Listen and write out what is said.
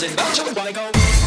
music, don't you wanna go?